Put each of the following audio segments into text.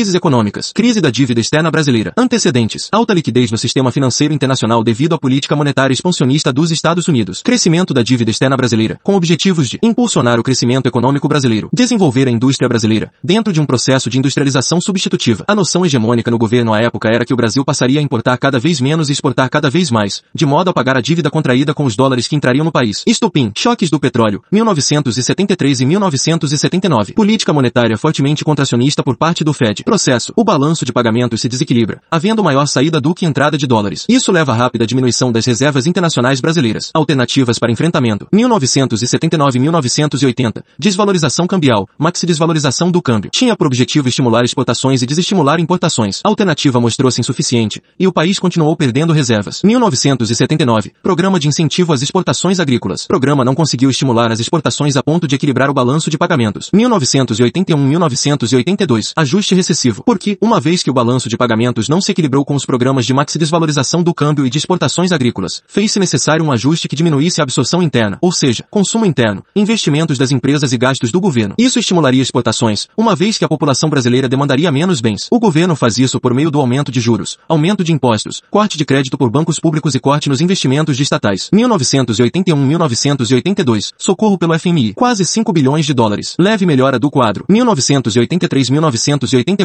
Crises econômicas. Crise da dívida externa brasileira. Antecedentes. Alta liquidez no sistema financeiro internacional devido à política monetária expansionista dos Estados Unidos. Crescimento da dívida externa brasileira, com objetivos de impulsionar o crescimento econômico brasileiro. Desenvolver a indústria brasileira, dentro de um processo de industrialização substitutiva. A noção hegemônica no governo à época era que o Brasil passaria a importar cada vez menos e exportar cada vez mais, de modo a pagar a dívida contraída com os dólares que entrariam no país. Estopim. Choques do petróleo. 1973 e 1979. Política monetária fortemente contracionista por parte do Fed. Processo. O balanço de pagamentos se desequilibra, havendo maior saída do que entrada de dólares. Isso leva a rápida diminuição das reservas internacionais brasileiras. Alternativas para enfrentamento. 1979-1980. Desvalorização cambial. Maxi desvalorização do câmbio. Tinha por objetivo estimular exportações e desestimular importações. A alternativa mostrou-se insuficiente, e o país continuou perdendo reservas. 1979. Programa de incentivo às exportações agrícolas. Programa não conseguiu estimular as exportações a ponto de equilibrar o balanço de pagamentos. 1981-1982. Ajuste recessivo. Porque, uma vez que o balanço de pagamentos não se equilibrou com os programas de maxi desvalorização do câmbio e de exportações agrícolas, fez-se necessário um ajuste que diminuísse a absorção interna, ou seja, consumo interno, investimentos das empresas e gastos do governo. Isso estimularia exportações, uma vez que a população brasileira demandaria menos bens. O governo faz isso por meio do aumento de juros, aumento de impostos, corte de crédito por bancos públicos e corte nos investimentos de estatais. 1981-1982, socorro pelo FMI, quase 5 bilhões de dólares. Leve melhora do quadro. 1983-1984,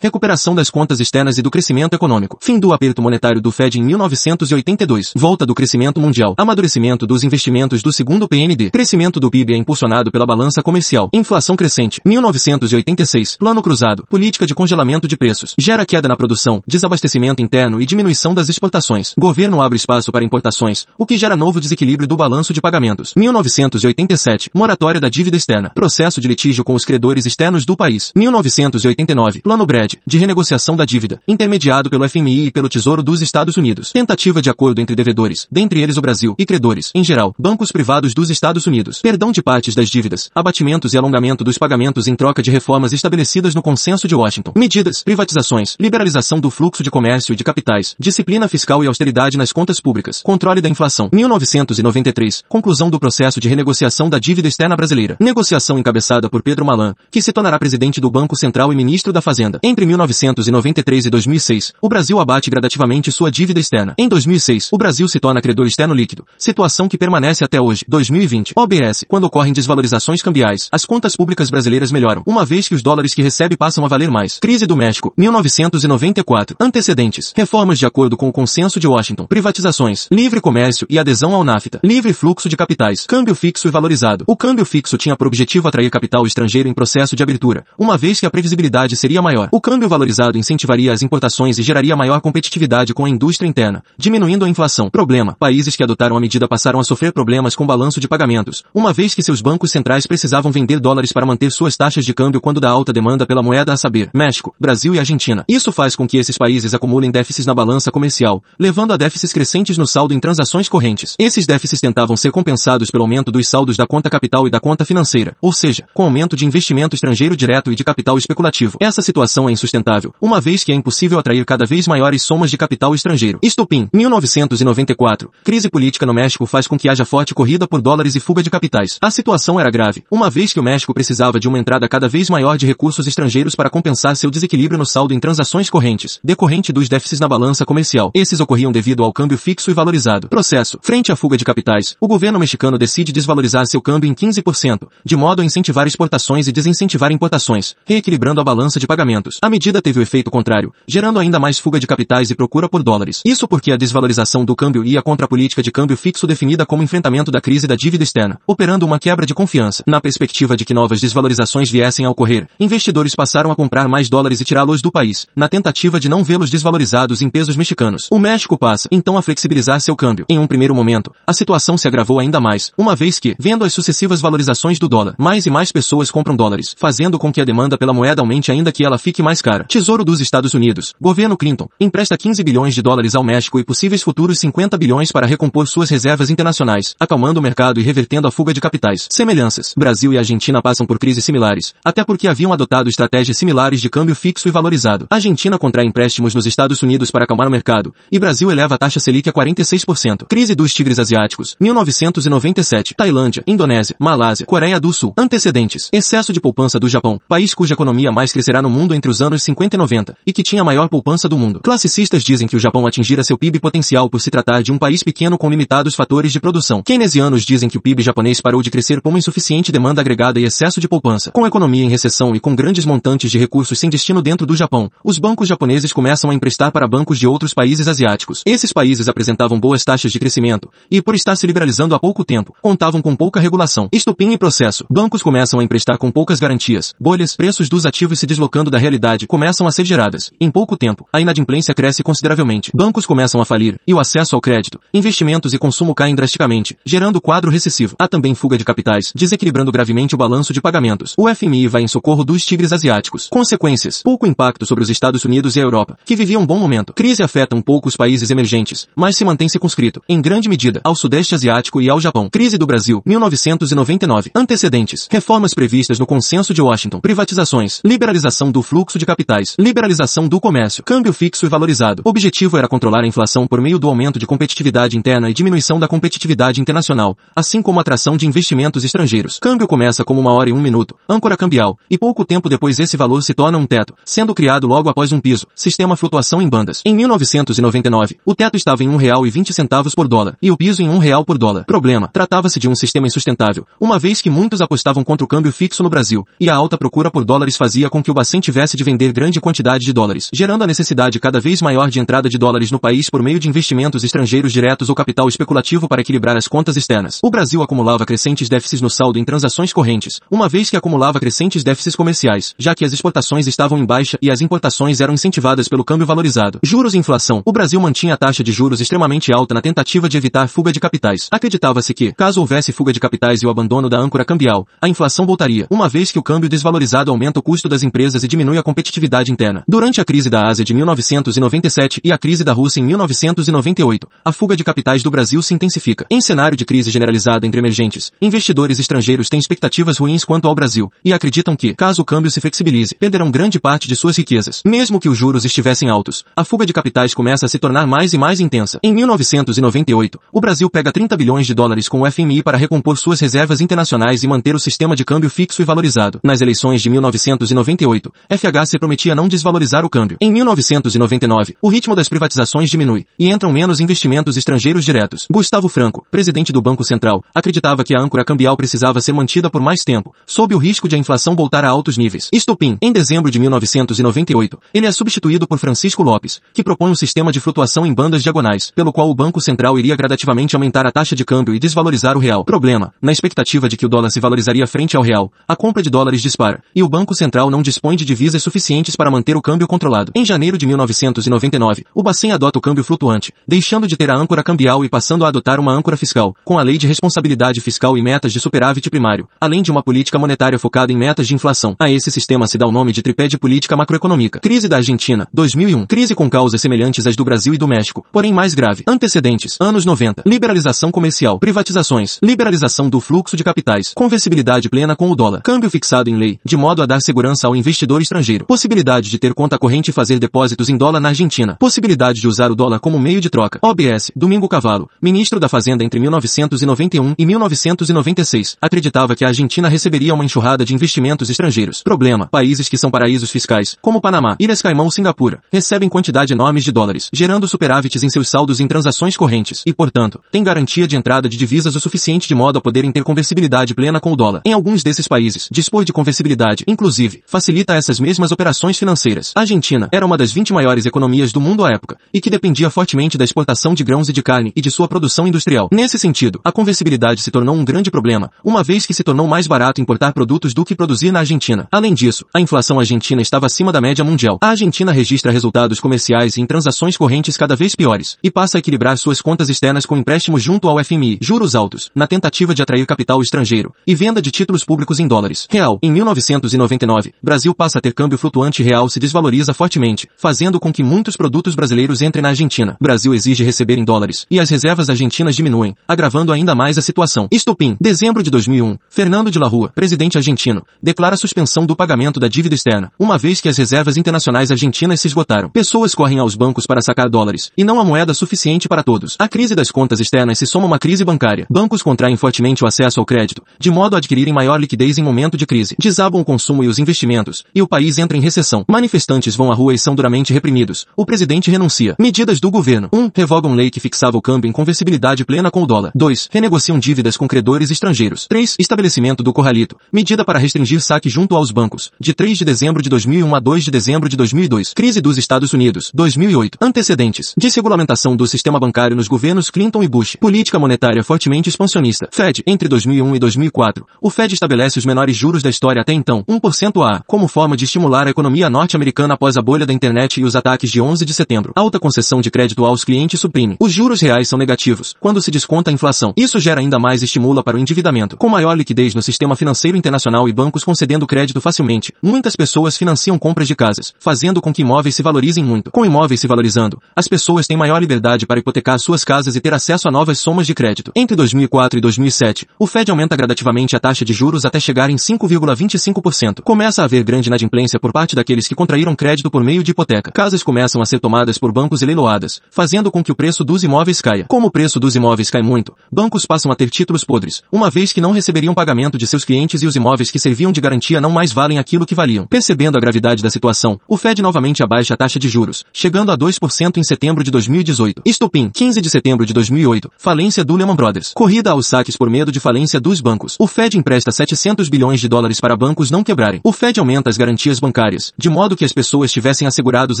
recuperação das contas externas e do crescimento econômico. Fim do aperto monetário do Fed em 1982. Volta do crescimento mundial. Amadurecimento dos investimentos do segundo PND. Crescimento do PIB é impulsionado pela balança comercial. Inflação crescente. 1986. Plano cruzado. Política de congelamento de preços. Gera queda na produção, desabastecimento interno e diminuição das exportações. Governo abre espaço para importações, o que gera novo desequilíbrio do balanço de pagamentos. 1987. Moratória da dívida externa. Processo de litígio com os credores externos do país. 1989. Plano BRED, de renegociação da dívida, intermediado pelo FMI e pelo Tesouro dos Estados Unidos. Tentativa de acordo entre devedores, dentre eles o Brasil, e credores, em geral, bancos privados dos Estados Unidos. Perdão de partes das dívidas, abatimentos e alongamento dos pagamentos em troca de reformas estabelecidas no consenso de Washington. Medidas, privatizações, liberalização do fluxo de comércio e de capitais, disciplina fiscal e austeridade nas contas públicas, controle da inflação. 1993. Conclusão do processo de renegociação da dívida externa brasileira. Negociação encabeçada por Pedro Malan, que se tornará presidente do Banco Central e ministro da Fazenda. Entre 1993 e 2006, o Brasil abate gradativamente sua dívida externa. Em 2006, o Brasil se torna credor externo líquido, situação que permanece até hoje. 2020, OBS, quando ocorrem desvalorizações cambiais, as contas públicas brasileiras melhoram, uma vez que os dólares que recebe passam a valer mais. Crise do México, 1994. Antecedentes, reformas de acordo com o consenso de Washington, privatizações, livre comércio e adesão ao NAFTA, livre fluxo de capitais, câmbio fixo e valorizado. O câmbio fixo tinha por objetivo atrair capital estrangeiro em processo de abertura, uma vez que a previsibilidade seria maior. O câmbio valorizado incentivaria as importações e geraria maior competitividade com a indústria interna, diminuindo a inflação. Problema. Países que adotaram a medida passaram a sofrer problemas com balanço de pagamentos, uma vez que seus bancos centrais precisavam vender dólares para manter suas taxas de câmbio quando da alta demanda pela moeda a saber, México, Brasil e Argentina. Isso faz com que esses países acumulem déficits na balança comercial, levando a déficits crescentes no saldo em transações correntes. Esses déficits tentavam ser compensados pelo aumento dos saldos da conta capital e da conta financeira, ou seja, com aumento de investimento estrangeiro direto e de capital especulativo. Essa situação é insustentável, uma vez que é impossível atrair cada vez maiores somas de capital estrangeiro. Estupim, 1994. Crise política no México faz com que haja forte corrida por dólares e fuga de capitais. A situação era grave, uma vez que o México precisava de uma entrada cada vez maior de recursos estrangeiros para compensar seu desequilíbrio no saldo em transações correntes, decorrente dos déficits na balança comercial. Esses ocorriam devido ao câmbio fixo e valorizado. Processo. Frente à fuga de capitais, o governo mexicano decide desvalorizar seu câmbio em 15%, de modo a incentivar exportações e desincentivar importações, reequilibrando a balança de pagamentos. A medida teve o efeito contrário, gerando ainda mais fuga de capitais e procura por dólares. Isso porque a desvalorização do câmbio ia contra a política de câmbio fixo definida como enfrentamento da crise da dívida externa, operando uma quebra de confiança. Na perspectiva de que novas desvalorizações viessem a ocorrer, investidores passaram a comprar mais dólares e tirá-los do país, na tentativa de não vê-los desvalorizados em pesos mexicanos. O México passa, então, a flexibilizar seu câmbio. Em um primeiro momento, a situação se agravou ainda mais, uma vez que, vendo as sucessivas valorizações do dólar, mais e mais pessoas compram dólares, fazendo com que a demanda pela moeda aumente ainda que ela fique mais cara. Tesouro dos Estados Unidos. Governo Clinton empresta 15 bilhões de dólares ao México e possíveis futuros 50 bilhões para recompor suas reservas internacionais, acalmando o mercado e revertendo a fuga de capitais. Semelhanças. Brasil e Argentina passam por crises similares, até porque haviam adotado estratégias similares de câmbio fixo e valorizado. Argentina contrai empréstimos nos Estados Unidos para acalmar o mercado, e Brasil eleva a taxa Selic a 46%. Crise dos tigres asiáticos. 1997. Tailândia, Indonésia, Malásia, Coreia do Sul. Antecedentes. Excesso de poupança do Japão, país cuja economia mais crescerá no mundo entre os anos 50 e 90, e que tinha a maior poupança do mundo. Classicistas dizem que o Japão atingira seu PIB potencial por se tratar de um país pequeno com limitados fatores de produção. Keynesianos dizem que o PIB japonês parou de crescer com insuficiente demanda agregada e excesso de poupança. Com a economia em recessão e com grandes montantes de recursos sem destino dentro do Japão, os bancos japoneses começam a emprestar para bancos de outros países asiáticos. Esses países apresentavam boas taxas de crescimento, e por estar se liberalizando há pouco tempo, contavam com pouca regulação. Estupim e processo. Bancos começam a emprestar com poucas garantias. Bolhas, preços dos ativos se deslocando da realidade começam a ser geradas. Em pouco tempo, a inadimplência cresce consideravelmente. Bancos começam a falir, e o acesso ao crédito, investimentos e consumo caem drasticamente, gerando quadro recessivo. Há também fuga de capitais, desequilibrando gravemente o balanço de pagamentos. O FMI vai em socorro dos tigres asiáticos. Consequências. Pouco impacto sobre os Estados Unidos e a Europa, que viviam um bom momento. Crise afeta um pouco os países emergentes, mas se mantém circunscrito, em grande medida, ao Sudeste Asiático e ao Japão. Crise do Brasil, 1999. Antecedentes. Reformas previstas no Consenso de Washington. Privatizações. Liberalização do fluxo de capitais. Liberalização do comércio. Câmbio fixo e valorizado. Objetivo era controlar a inflação por meio do aumento de competitividade interna e diminuição da competitividade internacional, assim como atração de investimentos estrangeiros. Câmbio começa como uma hora e um minuto. Âncora cambial. E pouco tempo depois esse valor se torna um teto, sendo criado logo após um piso. Sistema flutuação em bandas. Em 1999, o teto estava em um real e vinte centavos por dólar, e o piso em um real por dólar. Problema. Tratava-se de um sistema insustentável, uma vez que muitos apostavam contra o câmbio fixo no Brasil, e a alta procura por dólares fazia com que o Bacen tivesse de vender grande quantidade de dólares, gerando a necessidade cada vez maior de entrada de dólares no país por meio de investimentos estrangeiros diretos ou capital especulativo para equilibrar as contas externas. O Brasil acumulava crescentes déficits no saldo em transações correntes, uma vez que acumulava crescentes déficits comerciais, já que as exportações estavam em baixa e as importações eram incentivadas pelo câmbio valorizado. Juros e inflação. O Brasil mantinha a taxa de juros extremamente alta na tentativa de evitar fuga de capitais. Acreditava-se que, caso houvesse fuga de capitais e o abandono da âncora cambial, a inflação voltaria, uma vez que o câmbio desvalorizado aumenta o custo das empresas e diminui a competitividade interna. Durante a crise da Ásia de 1997 e a crise da Rússia em 1998, a fuga de capitais do Brasil se intensifica. Em cenário de crise generalizada entre emergentes, investidores estrangeiros têm expectativas ruins quanto ao Brasil e acreditam que, caso o câmbio se flexibilize, perderão grande parte de suas riquezas. Mesmo que os juros estivessem altos, a fuga de capitais começa a se tornar mais e mais intensa. Em 1998, o Brasil pega 30 bilhões de dólares com o FMI para recompor suas reservas internacionais e manter o sistema de câmbio fixo e valorizado. Nas eleições de 1998, FHC prometia não desvalorizar o câmbio. Em 1999, o ritmo das privatizações diminui e entram menos investimentos estrangeiros diretos. Gustavo Franco, presidente do Banco Central, acreditava que a âncora cambial precisava ser mantida por mais tempo, sob o risco de a inflação voltar a altos níveis. Estupim. Em dezembro de 1998, ele é substituído por Francisco Lopes, que propõe um sistema de flutuação em bandas diagonais, pelo qual o Banco Central iria gradativamente aumentar a taxa de câmbio e desvalorizar o real. Problema. Na expectativa de que o dólar se valorizaria frente ao real, a compra de dólares dispara, e o Banco Central não dispõe de divisas suficientes para manter o câmbio controlado. Em janeiro de 1999, o Bacen adota o câmbio flutuante, deixando de ter a âncora cambial e passando a adotar uma âncora fiscal, com a lei de responsabilidade fiscal e metas de superávit primário, além de uma política monetária focada em metas de inflação. A esse sistema se dá o nome de tripé de política macroeconômica. Crise da Argentina, 2001. Crise com causas semelhantes às do Brasil e do México, porém mais grave. Antecedentes, anos 90. Liberalização comercial, privatizações, liberalização do fluxo de capitais, conversibilidade plena com o dólar, câmbio fixado em lei, de modo a dar segurança ao investidor estrangeiro, possibilidade de ter conta corrente e fazer depósitos em dólar na Argentina, possibilidade de usar o dólar como meio de troca. OBS, Domingo Cavalo, ministro da Fazenda entre 1991 e 1996, acreditava que a Argentina receberia uma enxurrada de investimentos estrangeiros. Problema, países que são paraísos fiscais, como Panamá, Ilhas Caimão Singapura, recebem quantidade enormes de dólares, gerando superávites em seus saldos em transações correntes, e portanto, têm garantia de entrada de divisas o suficiente de modo a poderem ter conversibilidade plena com o dólar. Em alguns desses países, dispor de conversibilidade, inclusive, facilita essas mesmas operações financeiras. A Argentina era uma das 20 maiores economias do mundo à época, e que dependia fortemente da exportação de grãos e de carne e de sua produção industrial. Nesse sentido, a conversibilidade se tornou um grande problema, uma vez que se tornou mais barato importar produtos do que produzir na Argentina. Além disso, a inflação argentina estava acima da média mundial. A Argentina registra resultados comerciais e em transações correntes cada vez piores, e passa a equilibrar suas contas externas com empréstimos junto ao FMI, juros altos, na tentativa de atrair capital estrangeiro, e venda de títulos públicos em dólares. Real, em 1999, Brasil passa a ter câmbio flutuante real se desvaloriza fortemente, fazendo com que muitos produtos brasileiros entrem na Argentina. Brasil exige receber em dólares, e as reservas argentinas diminuem, agravando ainda mais a situação. Estupim. Dezembro de 2001. Fernando de la Rua, presidente argentino, declara suspensão do pagamento da dívida externa, uma vez que as reservas internacionais argentinas se esgotaram. Pessoas correm aos bancos para sacar dólares, e não há moeda suficiente para todos. A crise das contas externas se soma a uma crise bancária. Bancos contraem fortemente o acesso ao crédito, de modo a adquirirem maior liquidez em momento de crise. Desabam o consumo e os investimentos, e o país entra em recessão. Manifestantes vão à rua e são duramente reprimidos. O presidente renuncia. Medidas do governo. 1. Um, revogam lei que fixava o câmbio em conversibilidade plena com o dólar. 2. Renegociam dívidas com credores estrangeiros. 3. Estabelecimento do corralito. Medida para restringir saque junto aos bancos. De 3 de dezembro de 2001 a 2 de dezembro de 2002. Crise dos Estados Unidos. 2008. Antecedentes. Desregulamentação do sistema bancário nos governos Clinton e Bush. Política monetária fortemente expansionista. Fed. Entre 2001 e 2004. O Fed estabelece os menores juros da história até então. 1% a, como forma de estimular a economia norte-americana após a bolha da internet e os ataques de 11 de setembro. Alta concessão de crédito aos clientes suprime. Os juros reais são negativos, quando se desconta a inflação. Isso gera ainda mais estimula para o endividamento. Com maior liquidez no sistema financeiro internacional e bancos concedendo crédito facilmente, muitas pessoas financiam compras de casas, fazendo com que imóveis se valorizem muito. Com imóveis se valorizando, as pessoas têm maior liberdade para hipotecar suas casas e ter acesso a novas somas de crédito. Entre 2004 e 2007, o Fed aumenta gradativamente a taxa de juros até chegar em 5,25%. Começa a haver grande inadimplência por parte daqueles que contraíram crédito por meio de hipoteca. Casas começam a ser tomadas por bancos e leiloadas, fazendo com que o preço dos imóveis caia. Como o preço dos imóveis cai muito, bancos passam a ter títulos podres, uma vez que não receberiam pagamento de seus clientes e os imóveis que serviam de garantia não mais valem aquilo que valiam. Percebendo a gravidade da situação, o Fed novamente abaixa a taxa de juros, chegando a 2% em setembro de 2018. Estopim, 15 de setembro de 2008. Falência do Lehman Brothers. Corrida aos saques por medo de falência dos bancos. O Fed empresta 700 bilhões de dólares para bancos não quebrarem. O Fed aumenta as garantias bancárias, de modo que as pessoas tivessem assegurados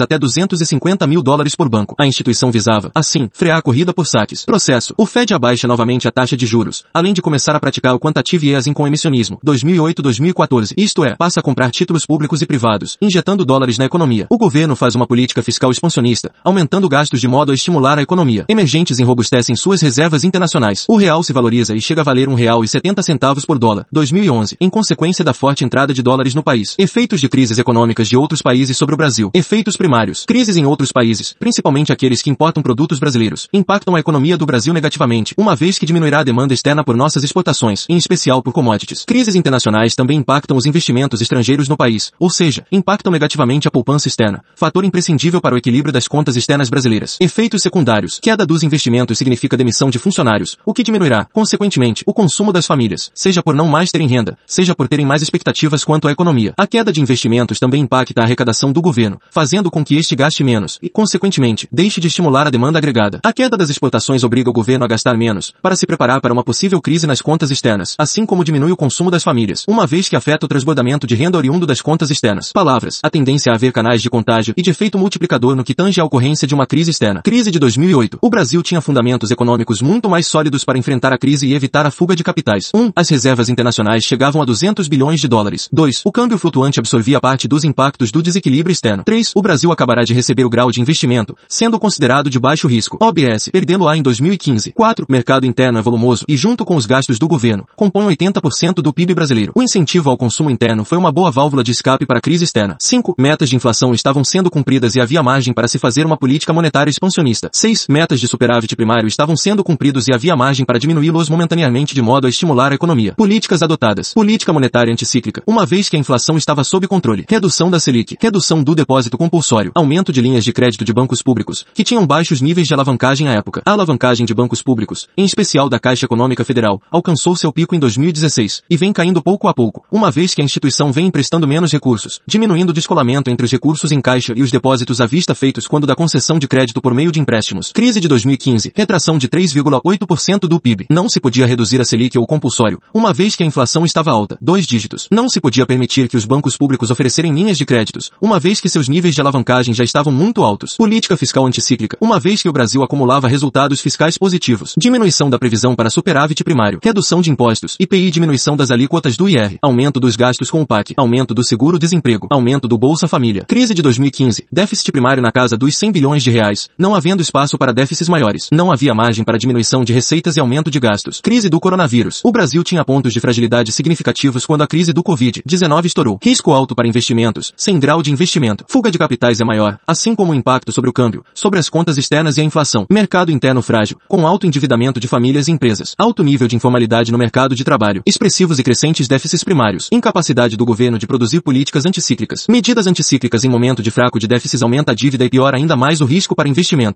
até 250 mil dólares por banco. A instituição visava, assim, frear a corrida por saques. Processo. O Fed abaixa novamente a taxa de juros, além de começar a praticar o quantitative easing com emissionismo. 2008-2014. Isto é, passa a comprar títulos públicos e privados, injetando dólares na economia. O governo faz uma política fiscal expansionista, aumentando gastos de modo a estimular a economia. Emergentes enrobustecem suas reservas internacionais. O real se valoriza e chega a valer um real e 70 centavos por dólar. 2011. Em consequência da forte entrada de dólares no país. Efeitos de crises econômicas de outros países sobre o Brasil. Efeitos primários. Crises em outros países, principalmente aqueles que importam produtos brasileiros, impactam a economia do Brasil negativamente, uma vez que diminuirá a demanda externa por nossas exportações, em especial por commodities. Crises internacionais também impactam os investimentos estrangeiros no país, ou seja, impactam negativamente a poupança externa, fator imprescindível para o equilíbrio das contas externas brasileiras. Efeitos secundários. Queda dos investimentos significa demissão de funcionários, o que diminuirá, consequentemente, o consumo das famílias, seja por não mais terem renda, seja por terem mais expectativas quanto à economia. A queda de investimentos também impacta a arrecadação do governo, fazendo com que este gaste menos e, consequentemente, deixe de estimular a demanda agregada. A queda das exportações obriga o governo a gastar menos, para se preparar para uma possível crise nas contas externas, assim como diminui o consumo das famílias, uma vez que afeta o transbordamento de renda oriundo das contas externas. Palavras. A tendência a haver canais de contágio e de efeito multiplicador no que tange à ocorrência de uma crise externa. Crise de 2008. O Brasil tinha fundamentos econômicos muito mais sólidos para enfrentar a crise e evitar a fuga de capitais. 1. Um, as reservas internacionais chegavam a 200 bilhões de dólares. 2. O câmbio flutuante absorvia parte dos impactos do desequilíbrio externo. 3. O Brasil acabará de receber o grau de investimento, sendo considerado de baixo risco. OBS, perdendo-a em 2015. 4. Mercado interno é volumoso e junto com os gastos do governo, compõe 80% do PIB brasileiro. O incentivo ao consumo interno foi uma boa válvula de escape para a crise externa. 5. Metas de inflação estavam sendo cumpridas e havia margem para se fazer uma política monetária expansionista. 6. Metas de superávit primário estavam sendo cumpridos e havia margem para diminuí-los momentaneamente de modo a estimular a economia. Políticas adotadas. Política monetária anticíclica. Uma vez que a inflação estava controle. Redução da Selic. Redução do depósito compulsório. Aumento de linhas de crédito de bancos públicos, que tinham baixos níveis de alavancagem à época. A alavancagem de bancos públicos, em especial da Caixa Econômica Federal, alcançou seu pico em 2016 e vem caindo pouco a pouco, uma vez que a instituição vem emprestando menos recursos, diminuindo o descolamento entre os recursos em caixa e os depósitos à vista feitos quando da concessão de crédito por meio de empréstimos. Crise de 2015, retração de 3,8% do PIB. Não se podia reduzir a Selic ou compulsório, uma vez que a inflação estava alta, dois dígitos. Não se podia permitir que os bancos públicos oferecerem linhas de créditos, uma vez que seus níveis de alavancagem já estavam muito altos. Política fiscal anticíclica, uma vez que o Brasil acumulava resultados fiscais positivos. Diminuição da previsão para superávit primário. Redução de impostos. IPI diminuição das alíquotas do IR. Aumento dos gastos com o PAC. Aumento do seguro-desemprego. Aumento do Bolsa Família. Crise de 2015. Déficit primário na casa dos 100 bilhões de reais. Não havendo espaço para déficits maiores. Não havia margem para diminuição de receitas e aumento de gastos. Crise do coronavírus. O Brasil tinha pontos de fragilidade significativos quando a crise do Covid-19 estourou. Risco alto para investimentos. Sem grau de investimento. Fuga de capitais é maior, assim como o impacto sobre o câmbio, sobre as contas externas e a inflação. Mercado interno frágil, com alto endividamento de famílias e empresas. Alto nível de informalidade no mercado de trabalho. Expressivos e crescentes déficits primários. Incapacidade do governo de produzir políticas anticíclicas. Medidas anticíclicas em momento de fraco de déficits aumenta a dívida e piora ainda mais o risco para investimento.